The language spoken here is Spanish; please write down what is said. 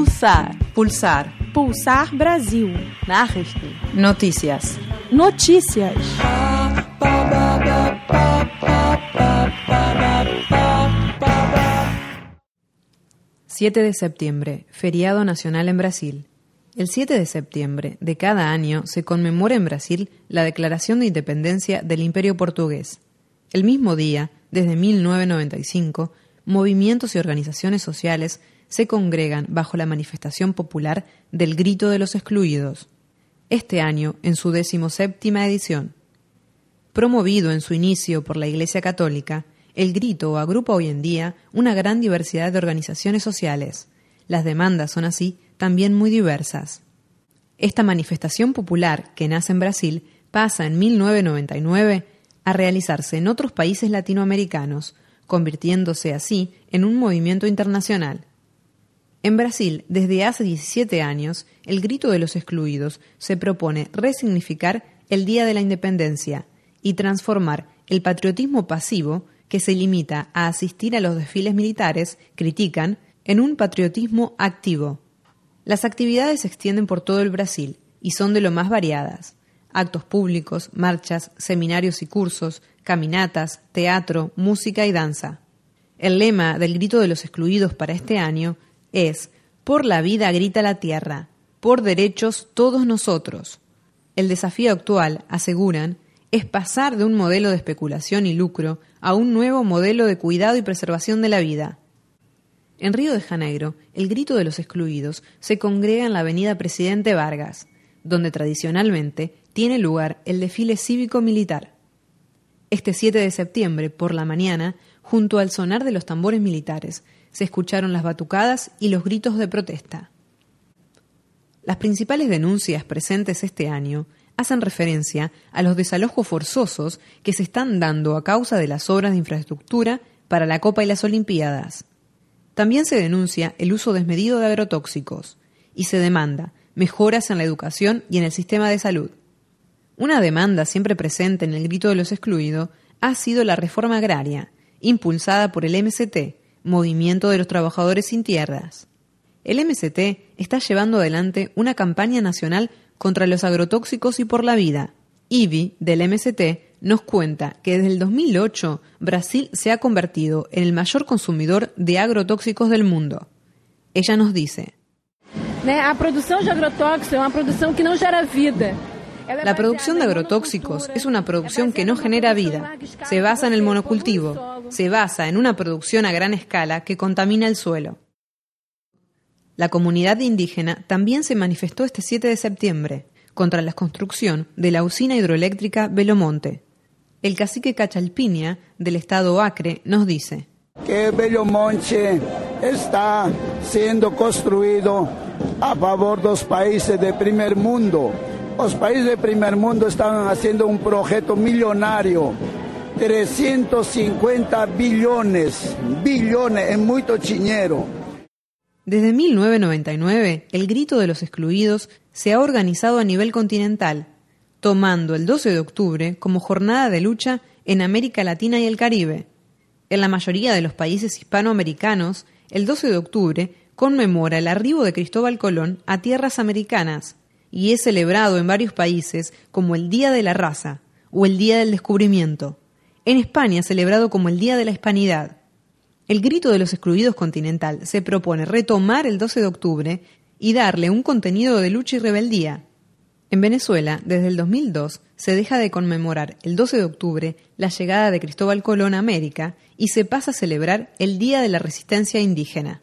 Pulsar. Pulsar. Pulsar Brasil. Nachrichten. Noticias. Notícias. 7 de septiembre, feriado nacional en Brasil. El 7 de septiembre de cada año se conmemora en Brasil la declaración de independencia del Imperio portugués. El mismo día, desde 1995, movimientos y organizaciones sociales se congregan bajo la manifestación popular del Grito de los Excluidos, este año en su decimoséptima edición. Promovido en su inicio por la Iglesia Católica, el grito agrupa hoy en día una gran diversidad de organizaciones sociales. Las demandas son así también muy diversas. Esta manifestación popular, que nace en Brasil, pasa en 1999 a realizarse en otros países latinoamericanos, convirtiéndose así en un movimiento internacional. En Brasil, desde hace 17 años, el Grito de los Excluidos se propone resignificar el Día de la Independencia y transformar el patriotismo pasivo, que se limita a asistir a los desfiles militares, critican, en un patriotismo activo. Las actividades se extienden por todo el Brasil y son de lo más variadas. Actos públicos, marchas, seminarios y cursos, caminatas, teatro, música y danza. El lema del Grito de los Excluidos para este año es Por la vida grita la tierra, por derechos todos nosotros. El desafío actual, aseguran, es pasar de un modelo de especulación y lucro a un nuevo modelo de cuidado y preservación de la vida. En Río de Janeiro, el grito de los excluidos se congrega en la avenida Presidente Vargas, donde tradicionalmente tiene lugar el desfile cívico-militar. Este 7 de septiembre, por la mañana, junto al sonar de los tambores militares, se escucharon las batucadas y los gritos de protesta. Las principales denuncias presentes este año hacen referencia a los desalojos forzosos que se están dando a causa de las obras de infraestructura para la Copa y las Olimpiadas. También se denuncia el uso desmedido de agrotóxicos y se demanda mejoras en la educación y en el sistema de salud. Una demanda siempre presente en el grito de los excluidos ha sido la reforma agraria, impulsada por el MCT, Movimiento de los Trabajadores Sin Tierras. El MCT está llevando adelante una campaña nacional contra los agrotóxicos y por la vida. IBI, del MCT, nos cuenta que desde el 2008 Brasil se ha convertido en el mayor consumidor de agrotóxicos del mundo. Ella nos dice: La producción de agrotóxicos es una producción que no genera vida. La producción de agrotóxicos es una producción que no genera vida. Se basa en el monocultivo. Se basa en una producción a gran escala que contamina el suelo. La comunidad indígena también se manifestó este 7 de septiembre contra la construcción de la usina hidroeléctrica Belomonte. El cacique Cachalpinia del estado Acre nos dice que Belomonte está siendo construido a favor de los países de primer mundo los países de primer mundo estaban haciendo un proyecto millonario, 350 billones, billones, es mucho dinero. Desde 1999, el Grito de los Excluidos se ha organizado a nivel continental, tomando el 12 de octubre como jornada de lucha en América Latina y el Caribe. En la mayoría de los países hispanoamericanos, el 12 de octubre conmemora el arribo de Cristóbal Colón a tierras americanas, y es celebrado en varios países como el Día de la Raza o el Día del Descubrimiento. En España celebrado como el Día de la Hispanidad. El Grito de los Excluidos Continental se propone retomar el 12 de octubre y darle un contenido de lucha y rebeldía. En Venezuela, desde el 2002, se deja de conmemorar el 12 de octubre la llegada de Cristóbal Colón a América y se pasa a celebrar el Día de la Resistencia Indígena.